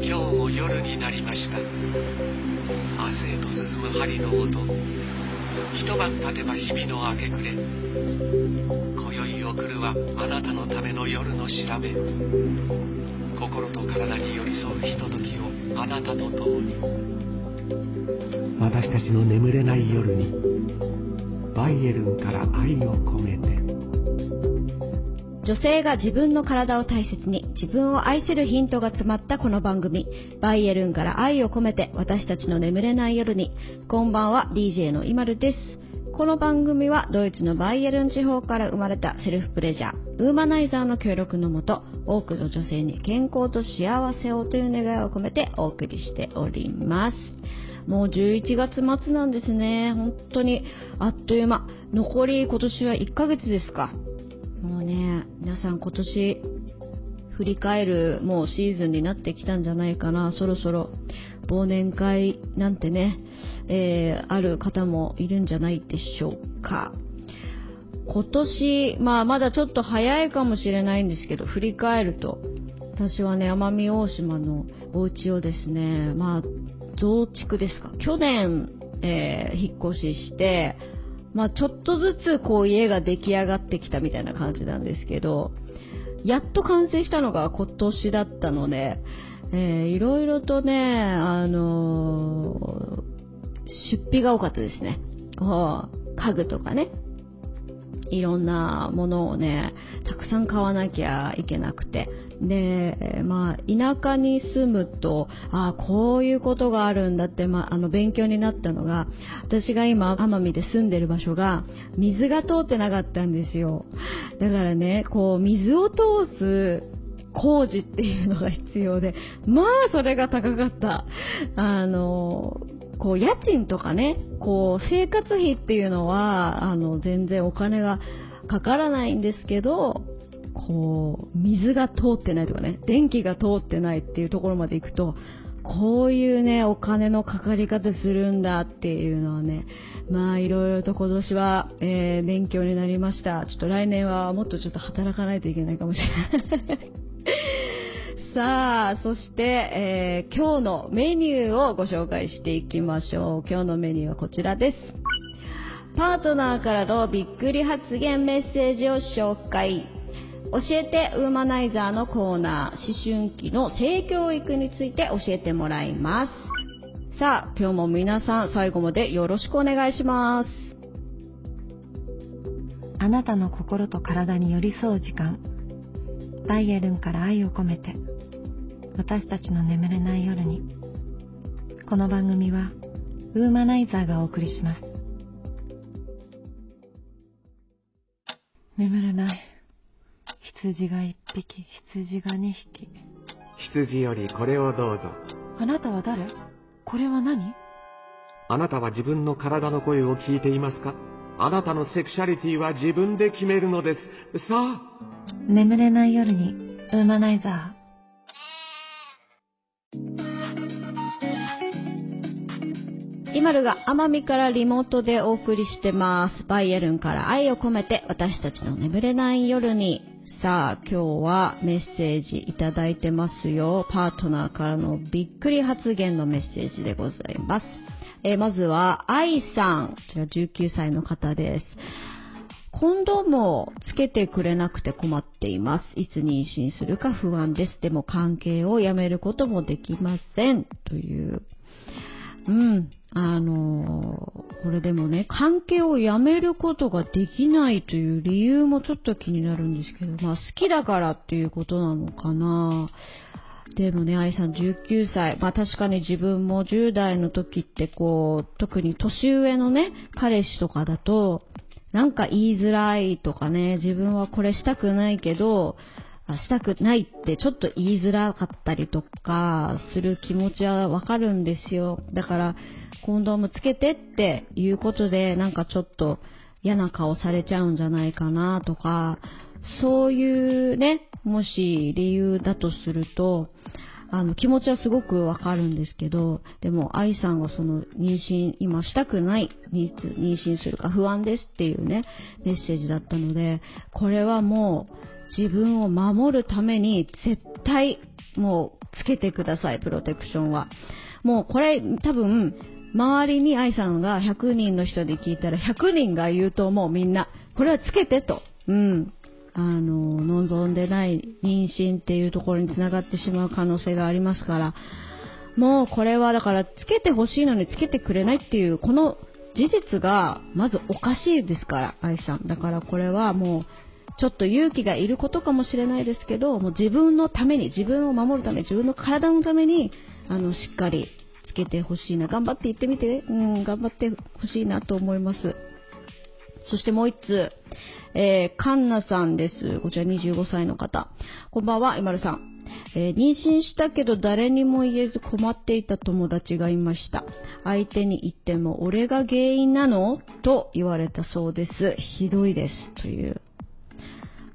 今日も夜になりました。明日へと進む針の音。一晩経てば日々の明け暮れ。今宵送るはあなたのための夜の調べ。心と体に寄り添うひとときをあなたと共に。私たちの眠れない夜にバイエルンから愛を込めて。女性が自分の体を大切に自分を愛するヒントが詰まったこの番組。バイエルンから愛を込めて私たちの眠れない夜に。こんばんは DJ のイマルです。この番組はドイツのバイエルン地方から生まれたセルフプレジャーウーマナイザーの協力のもと多くの女性に健康と幸せをという願いを込めてお送りしております。もう11月末なんですね。本当にあっという間。残り今年は1ヶ月ですか。もうね、皆さん今年振り返るもうシーズンになってきたんじゃないかな。そろそろ忘年会なんてね、えー、ある方もいるんじゃないでしょうか。今年、まあまだちょっと早いかもしれないんですけど、振り返ると、私はね、奄美大島のお家をですね、まあ、増築ですか。去年、えー、引っ越しして、まあ、ちょっとずつこう家が出来上がってきたみたいな感じなんですけど、やっと完成したのが今年だったので、えー、いろいろとね、あのー、出費が多かったですね。家具とかね、いろんなものをね、たくさん買わなきゃいけなくて。で、まあ、田舎に住むと、ああ、こういうことがあるんだって、まあ、あの、勉強になったのが、私が今、奄美で住んでる場所が、水が通ってなかったんですよ。だからね、こう、水を通す工事っていうのが必要で、まあ、それが高かった。あの、こう、家賃とかね、こう、生活費っていうのは、あの、全然お金がかからないんですけど、こう、水が通ってないとかね、電気が通ってないっていうところまで行くと、こういうね、お金のかかり方するんだっていうのはね、まあいろいろと今年は、えー、勉強になりました。ちょっと来年はもっとちょっと働かないといけないかもしれない。さあ、そして、えー、今日のメニューをご紹介していきましょう。今日のメニューはこちらです。パートナーからのびっくり発言メッセージを紹介。教えてウーマナイザーのコーナー、思春期の性教育について教えてもらいます。さあ、今日も皆さん最後までよろしくお願いします。あなたの心と体に寄り添う時間。バイエルンから愛を込めて。私たちの眠れない夜にこの番組はウーマナイザーがお送りします眠れない羊が一匹羊が二匹。羊よりこれをどうぞ。あなたは誰？これは何？あなたは自分の体の声を聞いていますか？あなたのセクシャリティは自分で決めるのです。さあ。眠れない夜にウーマナイザーイマルが奄美からリモートでお送りしてます。バイエルンから愛を込めて私たちの眠れない夜に。さあ、今日はメッセージいただいてますよ。パートナーからのびっくり発言のメッセージでございます。えー、まずは、愛さん。こちら19歳の方です。コンドームをつけてくれなくて困っています。いつ妊娠するか不安です。でも関係をやめることもできません。という。うん。あのこれでもね、関係をやめることができないという理由もちょっと気になるんですけど、まあ好きだからっていうことなのかな。でもね、愛さん19歳。まあ確かに自分も10代の時ってこう、特に年上のね、彼氏とかだと、なんか言いづらいとかね、自分はこれしたくないけど、したくないってちょっと言いづらかったりとかする気持ちはわかるんですよ。だから、コンドームつけてっていうことで、なんかちょっと嫌な顔されちゃうんじゃないかなとか、そういうね、もし理由だとすると、あの、気持ちはすごくわかるんですけど、でも、愛さんはその、妊娠、今したくない、妊娠するか不安ですっていうね、メッセージだったので、これはもう、自分を守るために、絶対、もうつけてください、プロテクションは。もうこれ多分、周りに愛さんが100人の人で聞いたら100人が言うと思うみんな。これはつけてと。うん。あの、望んでない妊娠っていうところにつながってしまう可能性がありますから、もうこれはだからつけてほしいのにつけてくれないっていう、この事実がまずおかしいですから、愛さん。だからこれはもう、ちょっと勇気がいることかもしれないですけど、もう自分のために、自分を守るため、自分の体のために、あの、しっかりつけてほしいな。頑張って言ってみて。うん、頑張ってほしいなと思います。そしてもう一つ、えー、カンナさんです。こちら25歳の方。こんばんは、今るさん。えー、妊娠したけど誰にも言えず困っていた友達がいました。相手に言っても俺が原因なの？と言われたそうです。ひどいです。という。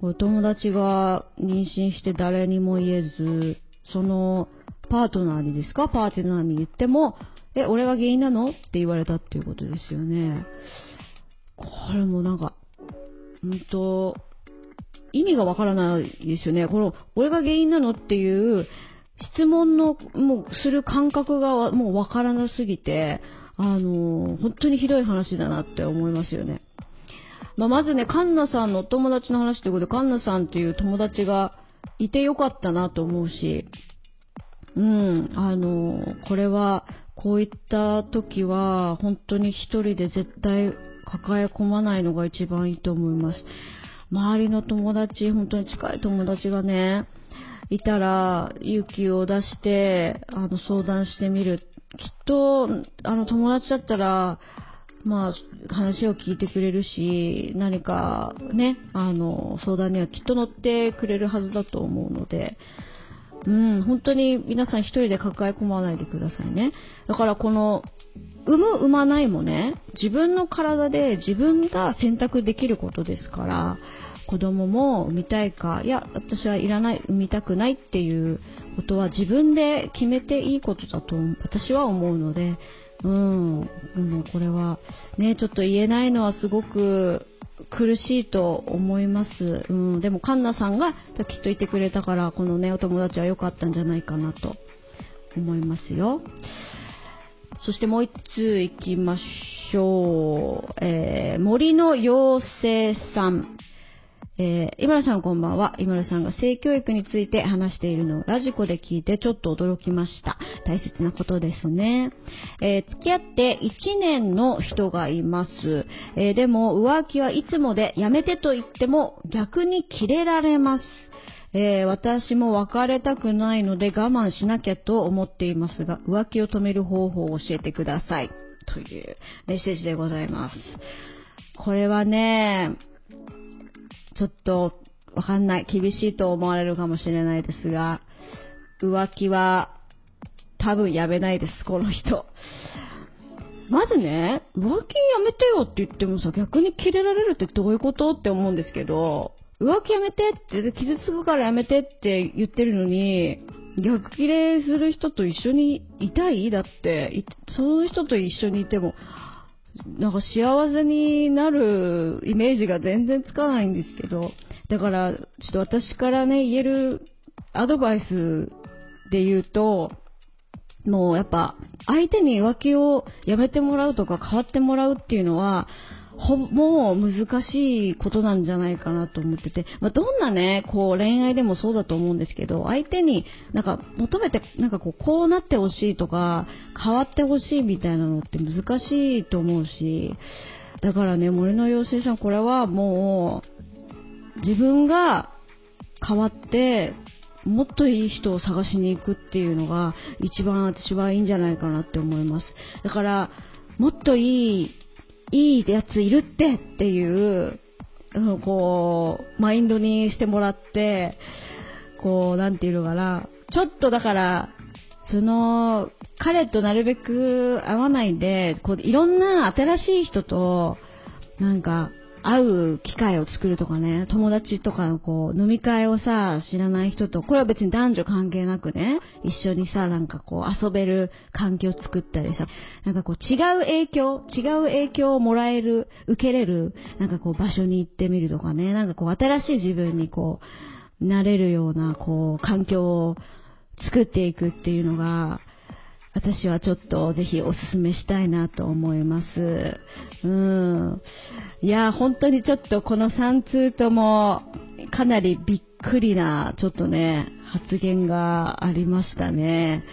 お友達が妊娠して誰にも言えず、そのパートナーにですか？パートナーに言っても、え、俺が原因なの？って言われたっていうことですよね。これもなんか、うんと、意味がわからないですよね。この、俺が原因なの？っていう質問の、もう、する感覚がもうわからなすぎて、あの、本当にひどい話だなって思いますよね。まあ、まずね、カンナさんのお友達の話ということで、カンナさんっていう友達がいてよかったなと思うし、うん、あの、これは、こういった時は、本当に一人で絶対抱え込まないのが一番いいと思います。周りの友達、本当に近い友達がね、いたら勇気を出して、あの、相談してみる。きっと、あの、友達だったら、まあ、話を聞いてくれるし、何かね、あの、相談にはきっと乗ってくれるはずだと思うので、うん、本当に皆さん一人で抱え込まないでくださいね。だからこの、産む、産まないもね、自分の体で自分が選択できることですから、子供も産みたいか、いや、私はいらない、産みたくないっていうことは自分で決めていいことだと私は思うので、うん、でもこれはね、ちょっと言えないのはすごく苦しいと思います。うん、でもカンナさんがきっといてくれたから、このね、お友達は良かったんじゃないかなと思いますよ。そしてもう1通いきましょう。えー、森の妖精さん。えー、今田さんこんばんは。今田さんが性教育について話しているのをラジコで聞いてちょっと驚きました。大切なことですね。えー、付き合って1年の人がいます。えー、でも浮気はいつもでやめてと言っても逆にキレられます。えー、私も別れたくないので我慢しなきゃと思っていますが、浮気を止める方法を教えてください。というメッセージでございます。これはね、ちょっとわかんない。厳しいと思われるかもしれないですが、浮気は多分やめないです、この人。まずね、浮気やめてよって言ってもさ、逆にキレられるってどういうことって思うんですけど、浮気やめてって、傷つくからやめてって言ってるのに、逆切れする人と一緒にいたい？だって、その人と一緒にいても、なんか幸せになるイメージが全然つかないんですけど、だから、ちょっと私からね、言えるアドバイスで言うと、もうやっぱ、相手に浮気をやめてもらうとか変わってもらうっていうのは、ほもう難しいことなんじゃないかなと思ってて、まあ、どんなね、こう恋愛でもそうだと思うんですけど、相手になんか求めて、なんかこう、こうなってほしいとか、変わってほしいみたいなのって難しいと思うし、だからね、森の妖精さん、これはもう、自分が変わって、もっといい人を探しに行くっていうのが一番私はいいんじゃないかなって思います。だから、もっといいいいやついるってっていう、こう、マインドにしてもらって、こう、なんていうのかな、ちょっとだから、その、彼となるべく会わないで、こう、いろんな新しい人と、なんか、会う機会を作るとかね、友達とかのこう、飲み会をさ、知らない人と、これは別に男女関係なくね、一緒にさ、なんかこう、遊べる環境を作ったりさ、なんかこう、違う影響、違う影響をもらえる、受けれる、なんかこう、場所に行ってみるとかね、なんかこう、新しい自分にこう、なれるような、こう、環境を作っていくっていうのが、私はちょっとぜひおすすめしたいなと思います。うん。いや、本当にちょっとこの3通ともかなりびっくりな、ちょっとね、発言がありましたね。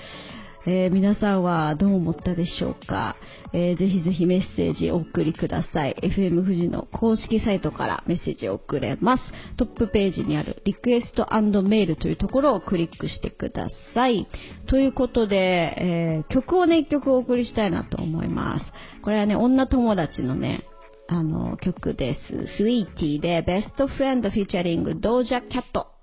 えー、皆さんはどう思ったでしょうか、えー、ぜひぜひメッセージお送りください。FM 富士の公式サイトからメッセージを送れます。トップページにあるリクエストメールというところをクリックしてください。ということで、えー、曲をね、一曲お送りしたいなと思います。これはね、女友達のね、あの、曲です。スイーティーで、ベストフレンドフィーチャリング、ドージャキャット。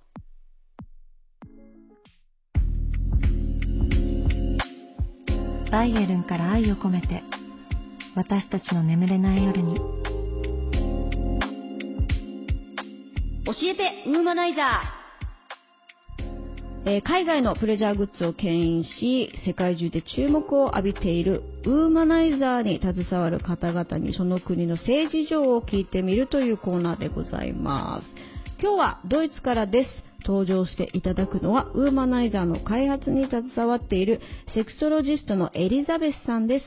バイエルンから愛を込めて私たちの眠れない夜に。教えてウーマナイザー、えー、海外のプレジャーグッズを牽引し世界中で注目を浴びているウーマナイザーに携わる方々にその国の政治情を聞いてみるというコーナーでございます。今日はドイツからです登場していただくのはウーマナイザーの開発に携わっているセクソロジストのエリザベスさんです。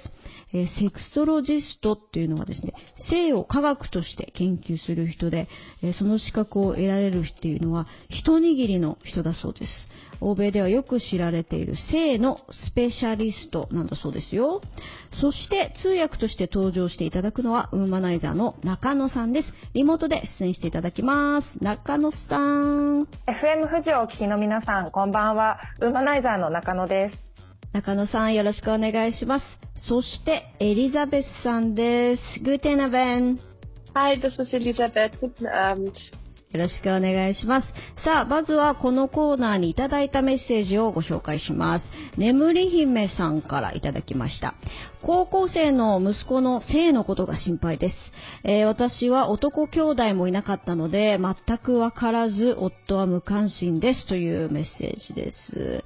えー、セクソロジストっていうのはですね、性を科学として研究する人で、えー、その資格を得られるっていうのは一握りの人だそうです。欧米ではよく知られている性のスペシャリストなんだそうですよ。そして通訳として登場していただくのはウーマナイザーの中野さんです。リモートで出演していただきます。中野さん。FM 富士をお聞きの皆さん、こんばんは。ウーマナイザーの中野です。中野さんよろしくお願いします。そしてエリザベスさんです。Guten Abend. Hi, this is Elisabeth. Guten Abend. よろしくお願いします。さあ、まずはこのコーナーにいただいたメッセージをご紹介します。眠り姫さんからいただきました。高校生の息子の性のことが心配です。えー、私は男兄弟もいなかったので、全くわからず、夫は無関心ですというメッセージです。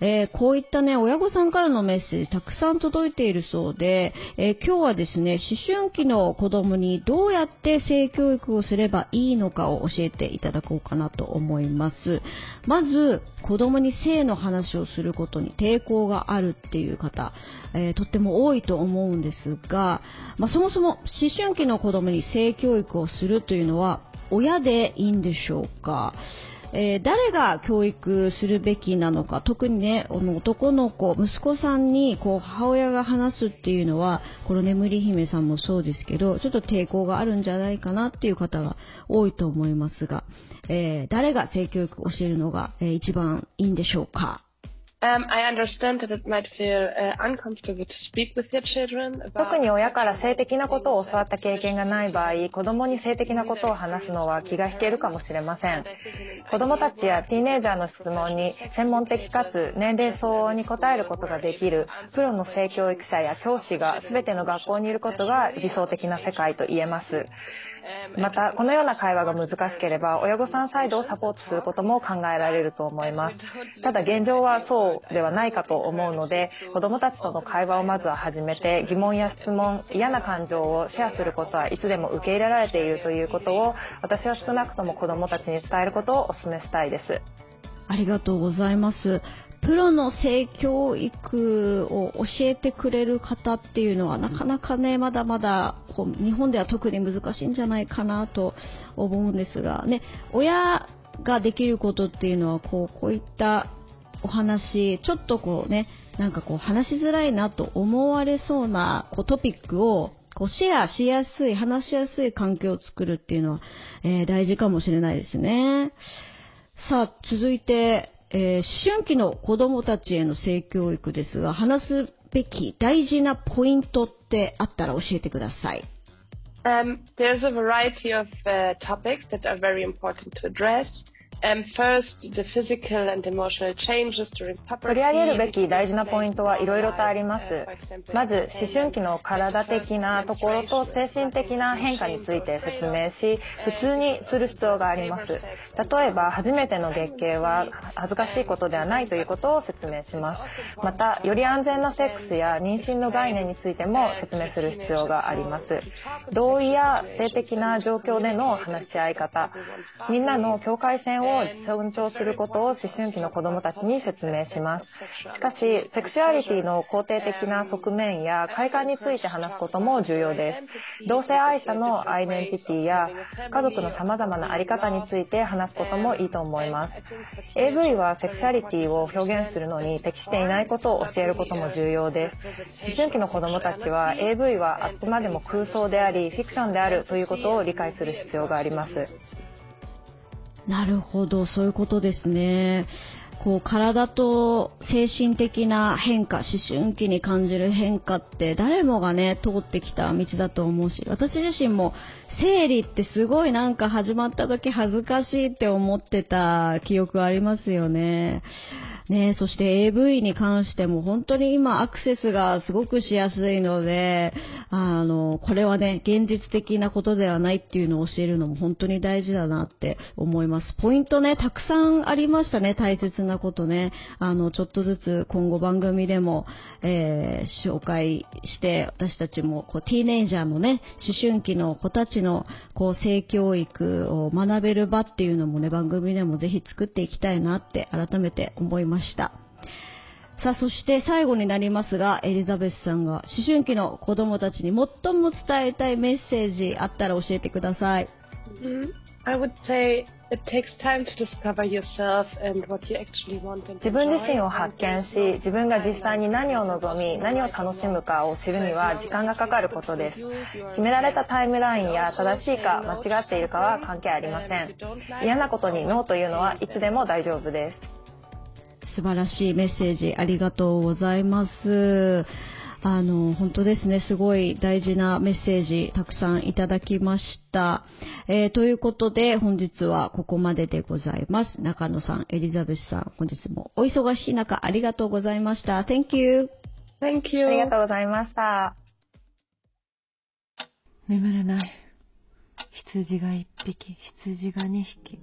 えー、こういったね、親御さんからのメッセージたくさん届いているそうで、えー、今日はですね、思春期の子供にどうやって性教育をすればいいのかを教えていただこうかなと思います。まず、子供に性の話をすることに抵抗があるっていう方、えー、とっても多いと思うんですが、まあ、そもそも思春期の子供に性教育をするというのは親でいいんでしょうか？えー、誰が教育するべきなのか、特にねあ、の男の子、息子さんにこう母親が話すっていうのは、この眠り姫さんもそうですけど、ちょっと抵抗があるんじゃないかなっていう方が多いと思いますが、えー、誰が性教育を教えるのが、えー、一番いいんでしょうか？Um, I understand that it might feel uh, uncomfortable to speak with your children about 特に親から性的なことを教わった経験がない場合、子供に性的なことを話すのは気が引けるかもしれません。子供たちやティーネイジャーの質問に専門的かつ年齢相応に答えることができるプロの性教育者や教師が全ての学校にいることが理想的な世界と言えます。またこのような会話が難しければ親御さんサイドをサポートすることも考えられると思います。ただ現状はそうではないかと思うので子どもたちとの会話をまずは始めて疑問や質問嫌な感情をシェアすることはいつでも受け入れられているということを私は少なくとも子どもたちに伝えることをお勧めしたいですありがとうございます。プロの性教育を教えてくれる方っていうのはなかなかね、まだまだこう日本では特に難しいんじゃないかなと思うんですが、ね、親ができることっていうのはこうこういったお話、ちょっとこうね、なんかこう話しづらいなと思われそうなこうトピックをこうシェアしやすい、話しやすい環境を作るっていうのは、えー、大事かもしれないですね。さあ、続いて、えー、思春期の子供たちへの性教育ですが、話すべき大事なポイントってあったら教えてください。Um, there's a variety of uh, topics that are very important to address. 取り上げるべき大事なポイントはいろいろとあります。まず、思春期の体的なところと精神的な変化について説明し、普通にする必要があります。例えば、初めての月経は恥ずかしいことではないということを説明します。また、より安全なセックスや妊娠の概念についても説明する必要があります。同意や性的な状況での話し合い方、みんなの境界線をを尊重することを思春期の子供たちに説明します。しかし、セクシュアリティの肯定的な側面や快感について話すことも重要です。同性愛者のアイデンティティや家族の様々なあり方について話すこともいいと思います。AV はセクシュアリティを表現するのに適していないことを教えることも重要です。思春期の子供たちは AV はあくまでも空想であり、フィクションであるということを理解する必要があります。なるほど、そういうことですね。こう体と精神的な変化、思春期に感じる変化って誰もがね、通ってきた道だと思うし、私自身も生理ってすごいなんか始まった時恥ずかしいって思ってた記憶ありますよね。ね、そして AV に関しても本当に今アクセスがすごくしやすいので、あの、これはね、現実的なことではないっていうのを教えるのも本当に大事だなって思います。ポイントね、たくさんありましたね、大切なことね。あの、ちょっとずつ今後番組でも、えー、紹介して、私たちも、こう、ティーネイジャーのね、思春期の子たちの、こう、性教育を学べる場っていうのもね、番組でもぜひ作っていきたいなって改めて思いました。さあ、そして最後になりますが、エリザベスさんが思春期の子供たちに最も伝えたいメッセージあったら教えてください。I would say it takes time to discover yourself and what you actually want 自分自身を発見し、自分が実際に何を望み、何を楽しむかを知るには時間がかかることです。決められたタイムラインや正しいか間違っているかは関係ありません。嫌なことにノーというのはいつでも大丈夫です。素晴らしいメッセージありがとうございます。あの、本当ですね、すごい大事なメッセージたくさんいただきました。えー、ということで、本日はここまででございます。中野さん、エリザベスさん、本日もお忙しい中ありがとうございました。Thank you! Thank you! ありがとうございました。眠れない。羊が一匹、羊が二匹。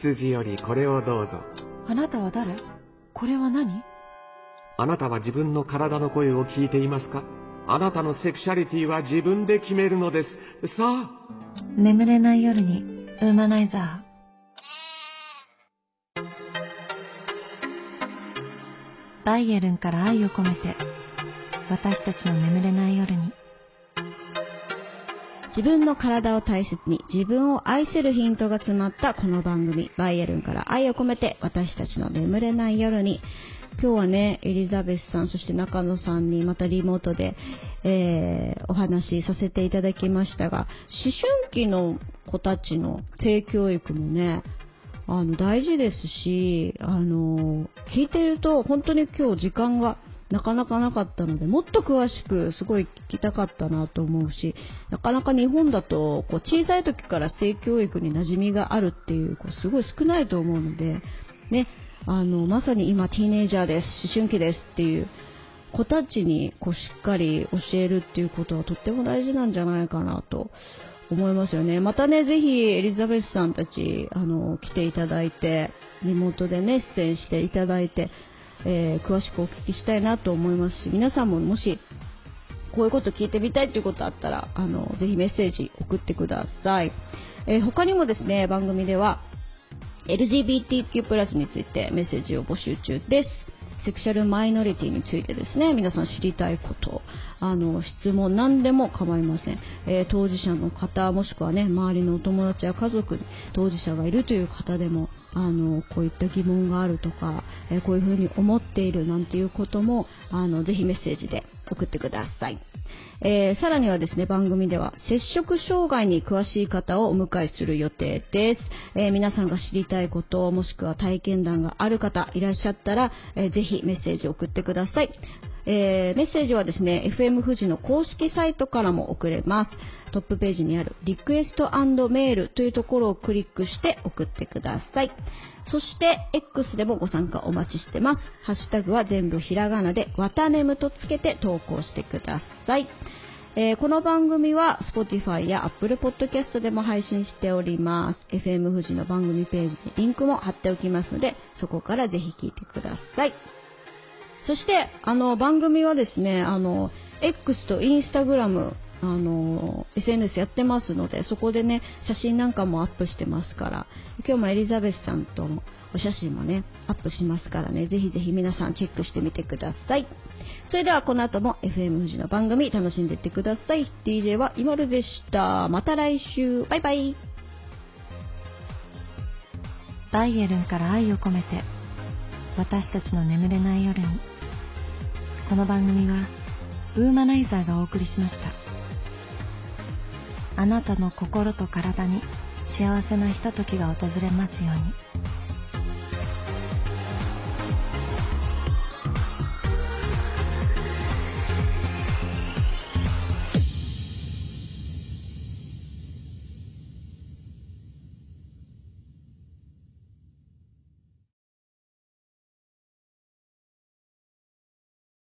羊よりこれをどうぞ。あなたは誰？これは何？あなたは自分の体の声を聞いていますか？あなたのセクシャリティは自分で決めるのです。さあ。眠れない夜に、ウーマナイザー。バイエルンから愛を込めて、私たちの眠れない夜に。自分の体を大切に自分を愛せるヒントが詰まったこの番組、バイエルンから愛を込めて私たちの眠れない夜に、今日はね、エリザベスさん、そして中野さんにまたリモートで、えー、お話しさせていただきましたが、思春期の子たちの性教育もね、あの、大事ですし、あの、聞いていると本当に今日時間がなかなかなかったので、もっと詳しくすごい聞きたかったなと思うし、なかなか日本だとこう小さい時から性教育に馴染みがあるっていうこうすごい少ないと思うので、ね、あのまさに今ティーネイジャーです、思春期ですっていう子たちにこうしっかり教えるっていうことはとっても大事なんじゃないかなと思いますよね。またね、ぜひエリザベスさんたちあの来ていただいて、リモートでね、出演していただいて、えー、詳しくお聞きしたいなと思いますし、皆さんももし、こういうこと聞いてみたいということあったら、あの、ぜひメッセージ送ってください。えー、他にもですね、番組では、LGBTQ+, についてメッセージを募集中です。セクシャルマイノリティについてですね、皆さん知りたいこと、あの、質問何でも構いません。えー、当事者の方、もしくはね、周りのお友達や家族に当事者がいるという方でも、あの、こういった疑問があるとか、えー、こういうふうに思っているなんていうことも、あの、ぜひメッセージで送ってください。えー、さらにはですね、番組では接触障害に詳しい方をお迎えする予定です。えー、皆さんが知りたいこと、もしくは体験談がある方いらっしゃったら、えー、ぜひメッセージを送ってください。えー、メッセージはですね、FM 富士の公式サイトからも送れます。トップページにあるリクエストメールというところをクリックして送ってください。そして、X でもご参加お待ちしてます。ハッシュタグは全部ひらがなで、わたねむとつけて投稿してください。えー、この番組は Spotify や Apple Podcast でも配信しております。FM 富士の番組ページにリンクも貼っておきますので、そこからぜひ聞いてください。そして、あの、番組はですね、あの、X と Instagram、あの SNS やってますのでそこでね写真なんかもアップしてますから今日もエリザベスさんとお写真もねアップしますからねぜひぜひ皆さんチェックしてみてください。それではこの後も FM 富士の番組楽しんでいってください。DJ はイモルでした。また来週。バイバイ。バイエルンから愛を込めて私たちの眠れない夜に。この番組はウーマナイザーがお送りしましたあなたの心と体に幸せなひとときが訪れますように。